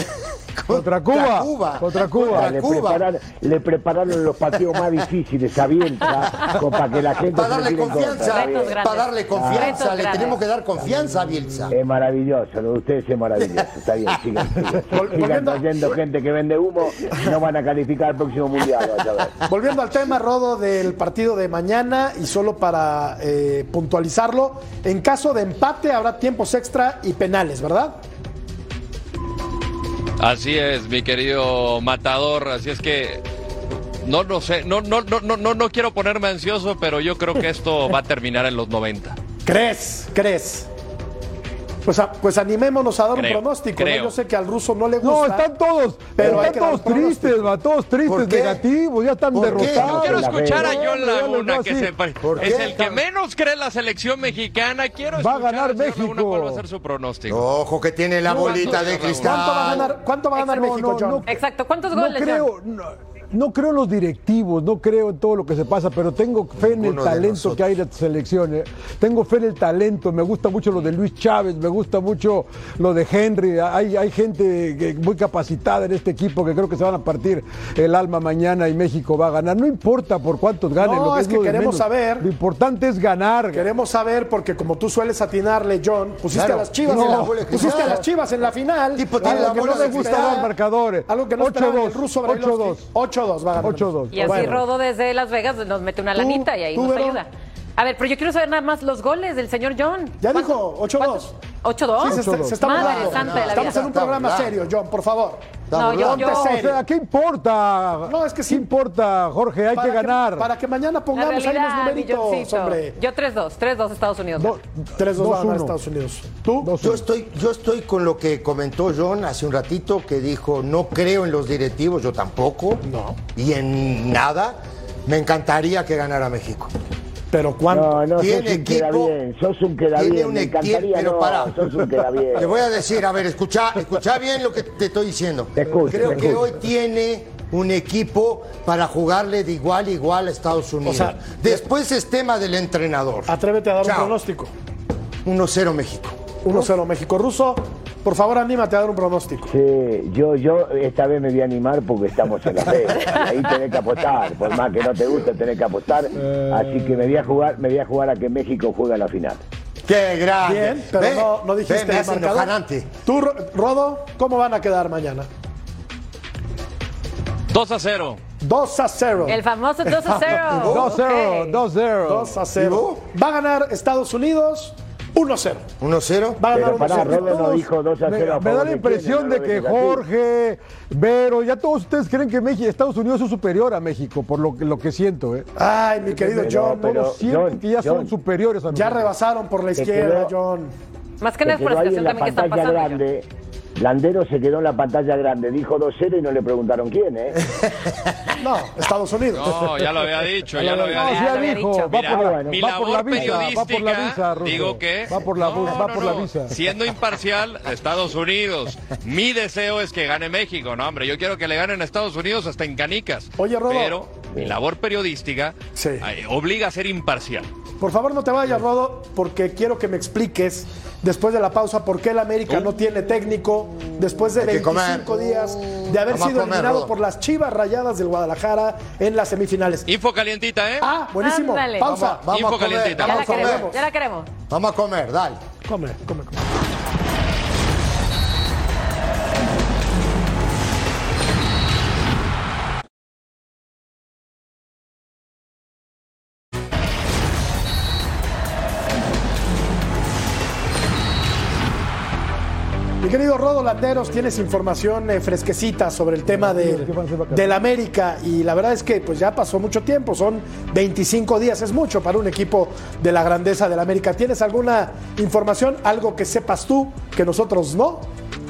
Contra Cuba. Cuba. Contra Cuba. le, Cuba. prepararon, le prepararon los partidos más difíciles a Bielsa, con- para que la gente Para se le darle confianza, para darle confianza, Retos le tenemos que dar confianza a Bielsa. Es maravilloso, lo de ustedes es maravilloso, está bien, sigan, sigan, <laughs> sigan trayendo gente que vende humo, no van a calificar el próximo mundial, vas a ver. Volviendo al tema, Rodo, del partido de mañana y solo para eh, puntualizarlo, en caso de empate habrá tiempos extra y penales, ¿verdad? Así es, mi querido matador. Así es que no lo sé, no, no, no, no, no, no quiero ponerme ansioso, pero yo creo que esto va a terminar en los 90. ¿Crees? ¿Crees? Pues, a- pues animémonos a dar Creo, un pronóstico. ¿no? Yo sé que al ruso no le gusta. No, están todos, Pero están todos tristes, va, todos ¿Por tristes, negativos, ya están derrotados. Yo quiero escuchar a. John No, no, Laguna, no, que se pare- ¿Por es el que menos cree la selección mexicana. Quiero Va a escuchar ganar México. cuál va a ser su pronóstico. Ojo que tiene la No, bolita no, de no, cristal. ¿Cuánto va a ganar, cuánto va a ganar No, México, no, John? no. Exacto. ¿Cuántos No goles, John? creo, no, creo en los directivos, no creo en todo lo que se pasa, pero tengo fe en el talento que hay de selección. eh. Tengo fe en el talento, me gusta mucho lo de Luis Chávez, me gusta mucho lo de Henry. Hay, hay gente que- muy capacitada en este equipo que creo que se van a partir el alma mañana y México va a ganar. No importa por cuántos ganen. No, lo es que lo de queremos menos. saber. Lo importante es ganar. Queremos saber, porque como tú sueles atinarle, John, pusiste Claro. a las chivas, No, en la, que pusiste a las chivas en la final. Tipo, Algo que bola no de se gusta esperaba. dar marcadores. Algo que no esperaba 8-2, el ruso 8-2. 8-2 va a ganar. 8-2. Y así Bueno. Rodo desde Las Vegas nos mete una lanita y ahí nos ayuda. A ver, pero yo quiero saber nada más los goles del señor John. Ya ¿Cuántos- dijo, 8-2. cuántos? ¿8-2? Sí, se, se- se está Madre santa de la Estamos vida. en un Está programa serio, John, por favor. No, yo, yo, O sea, ¿qué importa? No, es que sí. ¿Qué importa, Jorge? Hay que ganar. para que mañana pongamos ahí los numeritos, hombre. Yo 3-2, 3-2 Estados Unidos. Do- 3-2 va a ganar 2-1. Estados Unidos. ¿Tú? Dos- Yo estoy, yo estoy con lo que comentó John hace un ratito, que dijo, no creo en los directivos, yo tampoco. No. Y en nada. Me encantaría que ganara México. Pero ¿cuánto? No, no, Tiene sos un queda equipo, bien, sos un queda tiene bien, un me equipo, encantaría, pero no, pará. sos un queda bien. <laughs> Te voy a decir, a ver, escucha, escucha bien lo que te estoy diciendo. Te escucho, Creo te que escucho. hoy tiene un equipo para jugarle de igual a igual a Estados Unidos. sea, Después es tema del entrenador. Atrévete a dar Chao. un pronóstico. 1-0 México. 1-0 México. Ruso, por favor, anímate a dar un pronóstico. Sí, yo, yo esta vez me voy a animar porque estamos en la Vegas. Ahí tenés que apostar. Por más que no te guste, tenés que apostar. Así que me voy a jugar, me voy a jugar a que México juegue a la final. ¡Qué grande! Bien, pero Ve, no, no dijiste ve, me el. Tú, Ro- Rodo, ¿cómo van a quedar mañana? 2 a 0. 2 a 0. El famoso 2 a 0. 2-0, <laughs> Ok. 2-0. 2 a 0. Va a ganar Estados Unidos 1-0. 1-0. Va a ganar Pero pará, 1-0. Rodo no dijo 2 a 0 Me, me da la impresión de que. Jorge, Vero, ya todos ustedes creen que México, Estados Unidos es superior a México, por lo que, lo que siento. ¿eh? Ay, mi querido Pero- John, pero- Todos sienten John, que ya son John. superiores a ya nosotros. rebasaron por la izquierda, quedó- John. Más que nada por la situación también que está pantalla pasando. grande. Landero se quedó en la pantalla grande, dijo 2-0 y no le preguntaron quién, ¿eh? <laughs> No, Estados Unidos. No, ya lo había dicho, ya lo había No, dicho. ya lo había dijo, dicho. va Mira, por la, mi va por la labor visa, va por la periodística, visa, Ruso. digo que Va por la, No, va no, por la visa. Siendo imparcial, Estados Unidos. Mi deseo es que gane México, no, hombre. Yo quiero que le ganen a Estados Unidos hasta en canicas. Oye, Rodo. Pero mi labor periodística Sí. eh, obliga a ser imparcial. Por favor, no te vayas, Rodo, porque quiero que me expliques, después de la pausa, por qué el América no tiene técnico después de Hay que 25 comer. días de haber Vamos sido comer, eliminado Rodo. por las Chivas Rayadas del Guadalajara en las semifinales. Info calientita, ¿eh? Ah, buenísimo. Ándale. Pausa. Vamos, vamos Info a comer, calientita. Ya la vamos queremos, comer. ya la queremos. Vamos a comer, dale. Come, come, come. Querido Rodo Landeros, tienes información eh, fresquecita sobre el tema del, del América y la verdad es que pues ya pasó mucho tiempo, son 25 días, es mucho para un equipo de la grandeza del América. ¿Tienes alguna información, algo que sepas tú que nosotros no?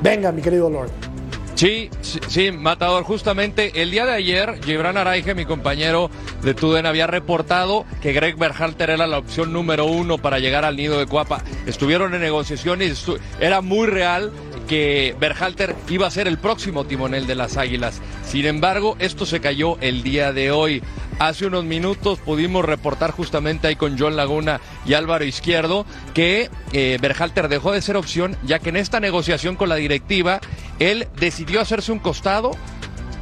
Venga, mi querido Lord. Sí, sí, sí, Matador. Justamente el día de ayer, Gibran Araige, mi compañero de Tuden, había reportado que Greg Berhalter era la opción número uno para llegar al nido de Cuapa. Estuvieron en negociaciones, estu- era muy real que Berhalter iba a ser el próximo timonel de las Águilas. Sin embargo, esto se cayó el día de hoy. Hace unos minutos pudimos reportar justamente ahí con John Laguna y Álvaro Izquierdo que eh, Berhalter dejó de ser opción ya que en esta negociación con la directiva él decidió hacerse un costado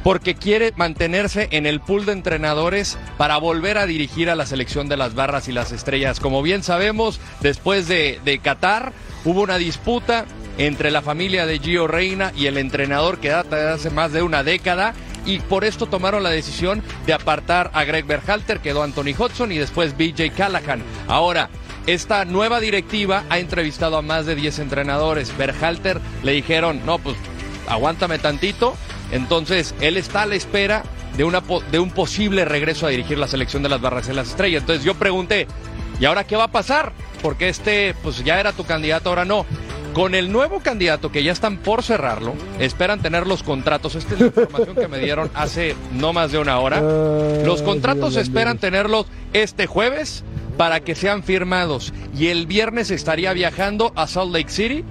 porque quiere mantenerse en el pool de entrenadores para volver a dirigir a la selección de las barras y las estrellas. Como bien sabemos, después de, Qatar hubo una disputa entre la familia de Gio Reina y el entrenador que data de hace más de una década y por esto tomaron la decisión de apartar a Greg Berhalter, quedó Anthony Hudson y después BJ Callahan. Ahora, esta nueva directiva ha entrevistado a más de 10 entrenadores. Berhalter le dijeron, no, pues aguántame tantito. Entonces, él está a la espera de, una, de un posible regreso a dirigir la selección de las Barras de las Estrellas. Entonces yo pregunté, ¿y ahora qué va a pasar? Porque este, pues ya era tu candidato, ahora no. Con el nuevo candidato que ya están por cerrarlo, esperan tener los contratos. Esta es la información que me dieron hace no más de una hora. Los contratos esperan tenerlos este jueves para que sean firmados. Y el viernes estaría viajando a Salt Lake City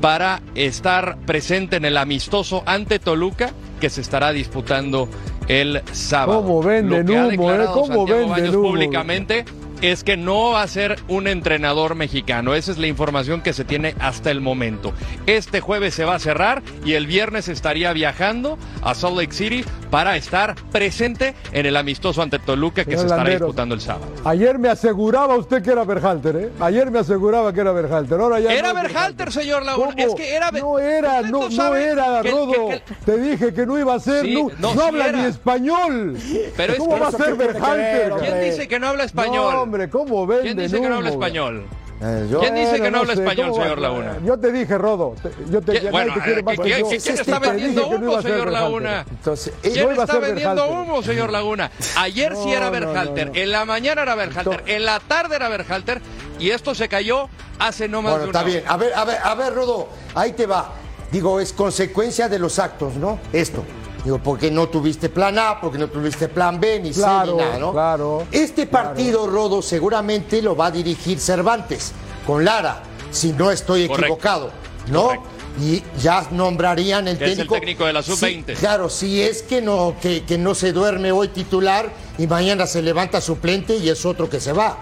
para estar presente en el amistoso ante Toluca que se estará disputando el sábado. ¿Cómo venden Lo que ha humo, eh? ¿Cómo Santiago venden Baños humo? públicamente es que no va a ser un entrenador mexicano. Esa es la información que se tiene hasta el momento. Este jueves se va a cerrar y el viernes estaría viajando a Salt Lake City para estar presente en el amistoso ante Toluca que Señor se estará disputando el sábado. Ayer me aseguraba usted que era Berhalter, ¿eh? Ayer me aseguraba que era Berhalter. Ahora ya Era no Berhalter, señor. Es que era. No era, no, no era, que- Rodo. que- Te dije que no iba a ser. Sí, no no, no sí habla era. ni español. Pero ¿Cómo va a ser Berhalter? ¿Quién dice que no habla español? No, hombre, ¿cómo venden ¿Quién dice que no habla español? Eh, ¿Quién dice que no habla sé, español, señor Laguna? Yo te dije, Rodo. te- Yo te, ¿Quién- nadie bueno, te eh, más ¿quién- que yo. quién- quién Te está vendiendo no humo, señor. Laguna? Entonces, ¿Quién no está vendiendo Berhalter. humo, señor Laguna? Ayer sí No, era no, Berhalter, no, no. en la mañana era Berhalter, en la tarde era Berhalter y esto se cayó hace no más Bueno, de una está bien. A ver, a ver, a ver, Rodo, ahí te va. Digo, es consecuencia de los actos, ¿no? Esto. Digo, porque no tuviste plan A, porque no tuviste plan B, ni Claro, C, ni nada, ¿no? claro, Este partido, Rodo, seguramente lo va a dirigir Cervantes con Lara, si no estoy Correcto. equivocado, ¿no? Correcto. Y ya nombrarían el Que es el técnico. técnico de la Sí, sub-20. claro, si es que no, que, que no se duerme hoy titular y mañana se levanta suplente y es otro que se va.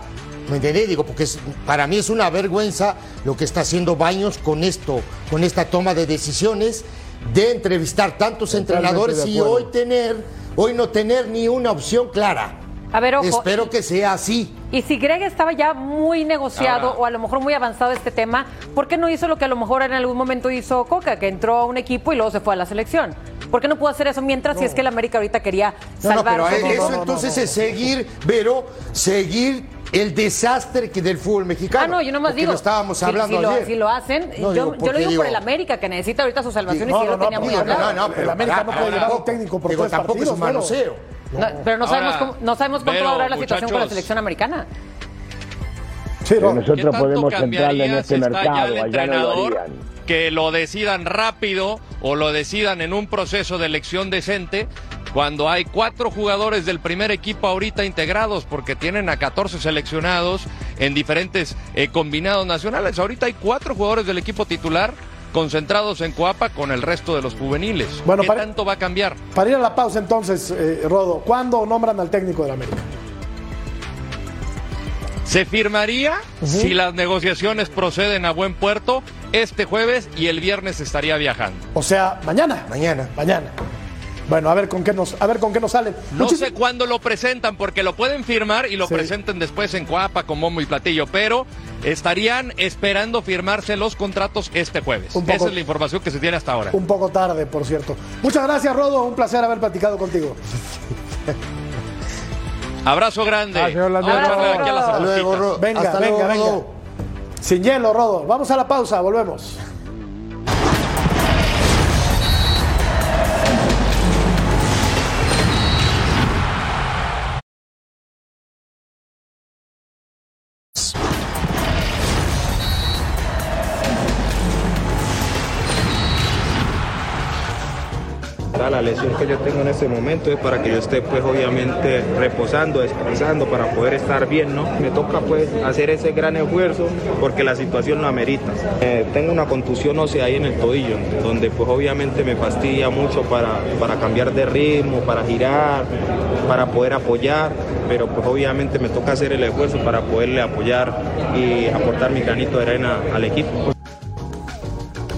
¿Me entendés? Digo, porque es- para mí es una vergüenza lo que está haciendo Baños con esto, con esta toma de decisiones de entrevistar tantos Totalmente entrenadores y hoy tener, hoy no tener ni una opción clara. A ver, ojo. Espero que sea así. Y si Greg estaba ya muy negociado Ahora. o a lo mejor muy avanzado este tema, ¿por qué no hizo lo que a lo mejor en algún momento hizo Coca, que entró a un equipo y luego se fue a la selección? ¿Por qué no pudo hacer eso mientras si es que el América ahorita quería No, no, pero salvarse? eso entonces es seguir, pero seguir el desastre que del fútbol mexicano. Ah, no, yo nomás digo. lo estábamos si- hablando si, lo, ayer. si lo hacen, No, yo, digo, yo lo digo, digo- por el América, que necesita ahorita su salvación No, y si no, lo no, tenía muy hablado. no, no, pero el América no puede llevar un técnico por digo, tres tampoco es un manoseo. No, pero no sabemos, Ahora, cómo, no sabemos cuánto va a durar la situación con la selección americana. Sí, Pero Rodo. ¿Qué nosotros podemos entrarle en este mercado, allá no lo harían. Que lo decidan rápido o lo decidan en un proceso de elección decente cuando hay cuatro jugadores del primer equipo ahorita integrados porque tienen a 14 seleccionados en diferentes eh, combinados nacionales. Ahorita hay cuatro jugadores del equipo titular concentrados en Coapa con el resto de los juveniles. Bueno, ¿Qué para- tanto va a cambiar? Para ir a la pausa entonces, eh, Rodo, ¿cuándo nombran al técnico del América? Se firmaría si las negociaciones proceden a buen puerto este jueves y el viernes estaría viajando. O sea, mañana. Mañana. Mañana. Bueno, a ver con qué nos, a ver con qué nos salen. No Muchis- sé cuándo lo presentan, porque lo pueden firmar y lo Sí. presenten después en Coapa con bombo y platillo, pero estarían esperando firmarse los contratos este jueves. Poco- Esa es la información que se tiene hasta ahora. Un poco tarde, por cierto. Muchas gracias, Rodo. Un placer haber platicado contigo. Abrazo grande. Señor Landero. Vamos a ver aquí a las Hasta luego, zapapitas. Rodo. Venga, Hasta venga, luego, venga. Sin hielo, Rodo. Vamos a la pausa, volvemos. La lesión que yo tengo en este momento es para que yo esté pues obviamente reposando, descansando para poder estar bien, ¿no? Me toca pues hacer ese gran esfuerzo porque la situación lo amerita. Eh, tengo una contusión ósea ahí en el tobillo, donde pues obviamente me fastidia mucho para, para cambiar de ritmo, para girar, para poder apoyar, pero pues obviamente me toca hacer el esfuerzo para poderle apoyar y aportar mi granito de arena al equipo.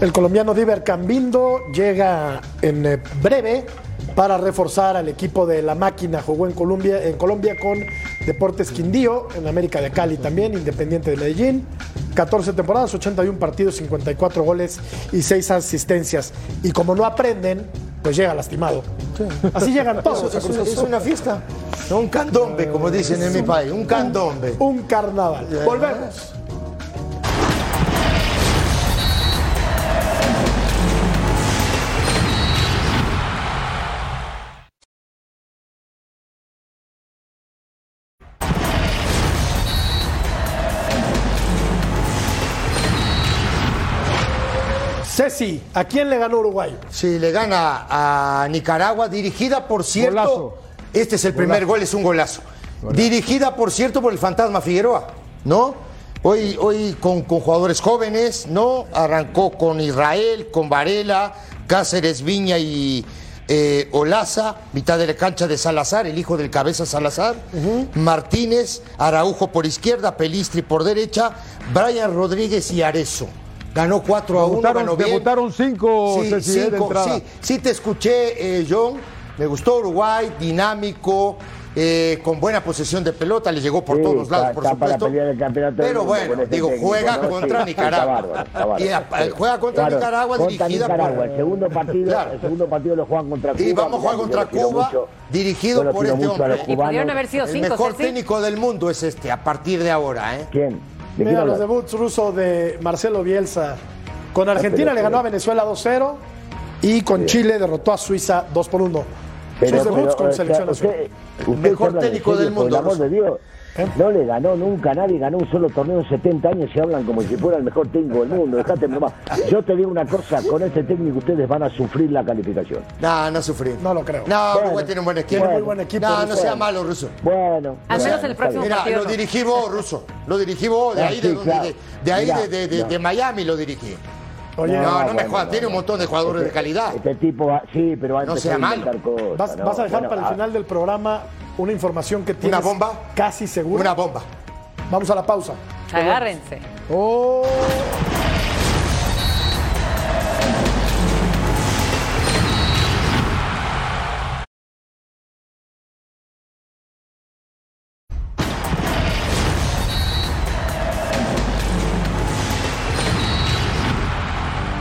El colombiano Diver Cambindo llega en eh, breve para reforzar al equipo de la máquina. Jugó en Colombia, en Colombia con Deportes Quindío, en América de Cali también, Independiente de Medellín. 14 temporadas, 81 partidos, 54 goles y 6 asistencias. Y como no aprenden, pues llega lastimado. Así llegan todos. Eso- eso- es una fiesta. No, un candombe, como dicen en mi país. Un candombe. Un carnaval. Volvemos. Ceci, ¿a quién le ganó Uruguay? Sí, le gana a Nicaragua, dirigida por cierto. Golazo. Este es el primer gol, es un golazo. Dirigida, por cierto, por el fantasma Figueroa, ¿no? Hoy, hoy con, con jugadores jóvenes, ¿no? Arrancó con Israel, con Varela, Cáceres, Viña y eh, Olaza, mitad de la cancha de Salazar, el hijo del cabeza Salazar, Martínez, Araujo por izquierda, Pelistri por derecha, Brian Rodríguez y Arezo. Ganó 4 a 1, Debutaron- ganó bien. debutaron cinco, sí, Ceci, eh, de cinco, sí, sí te escuché, eh, John. Me gustó Uruguay, dinámico, eh, con buena posesión de pelota, le llegó por Sí, todos lados, está- por está para supuesto. pelear el campeonato del Pero con bueno, este digo, juega ¿no? contra Sí, Nicaragua. bárbaro, está bárbaro. Y, juega contra Claro, Nicaragua contra dirigida Nicaragua. por... El segundo partido, Claro. el segundo partido lo juegan contra Cuba. Y vamos a jugar contra Cuba, mucho. dirigido por este hombre. pudieron haber sido El cinco, mejor Ceci. técnico del mundo es este, a partir de ahora, ¿eh? ¿Quién? ¿De quién Mira los debuts rusos de Marcelo Bielsa. Con Argentina pero- le ganó a Venezuela 2-0 y con Chile derrotó a Suiza 2 por 1. Pero, Sus debuts pero, con o sea, selección nacional. Mejor técnico del mundo, Dios. No le ganó nunca a nadie, ganó un solo torneo en 70 años y hablan como si fuera el mejor técnico del mundo. Dejate nomás. <laughs> Yo te digo una cosa, con este técnico ustedes van a sufrir la calificación. No, no sufrí. No lo creo. No, Bueno, Uruguay tiene un buen equipo. Tiene muy buen equipo, No, no sea malo, Ruso. Bueno. Al menos el próximo. Mira, partido lo dirigí vos, Ruso. Lo dirigí vos, de Ah, ahí, sí, de, de, de ahí, de, de- de- no. de Miami lo dirigí. Oye, no, no, me bueno, jodas, no, tiene un montón de jugadores de calidad. Este tipo, va- sí, pero va a No sea inventar cosas. vas, ¿no? vas a dejar Bueno, para el ah, final del programa una información que tienes ¿Una bomba? casi segura. Una bomba. Vamos a la pausa. Agárrense. Oh.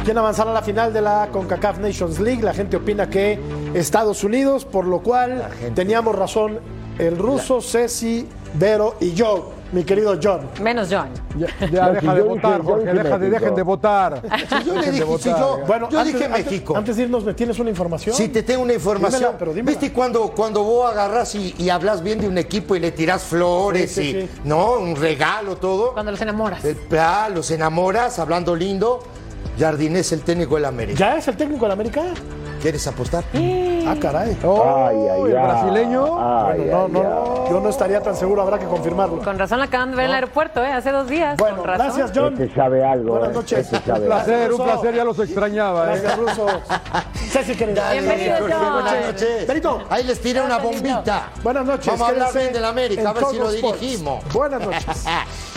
¿Quién avanzará a la final de la CONCACAF Nations League? La gente opina que Estados Unidos, por lo cual teníamos razón el ruso, Ceci, Vero y yo, mi querido John. Menos John. Ya, ya No, deja de votar, Jorge, deja de, dejen de votar. Si yo le dije, si yo, Bueno, yo antes, dije antes- México. Antes de irnos, ¿me tienes una información? Si te tengo una información. Dímela, pero dímela. ¿Viste cuando, cuando vos agarras y, y hablas bien de un equipo y le tirás flores Sí, sí, y sí. no, un regalo, todo? Cuando los enamoras. El- ah, los enamoras, hablando lindo. Jardinés, el técnico del América. ¿Ya es el técnico de la América? ¿Quieres apostar? Ah, caray. Oh, Ay, ay, el brasileño. Ay, Bueno, no, ay, no, ay. yo no estaría tan seguro, habrá que confirmarlo. Con razón la acaban de ver en el aeropuerto, ¿eh? Hace dos días. Bueno, con razón. gracias, John. Este sabe algo. Buenas eh. noches. Este Un algo. placer, un placer, ya los extrañaba. ¿eh? Gracias, Ruso. Ceci, querida. Bienvenido, John. buenas noches. Benito. Ahí les tiré una bombita. Buenas noches. Vamos a hablar bien del América, a ver si lo dirigimos. Buenas noches. <laughs>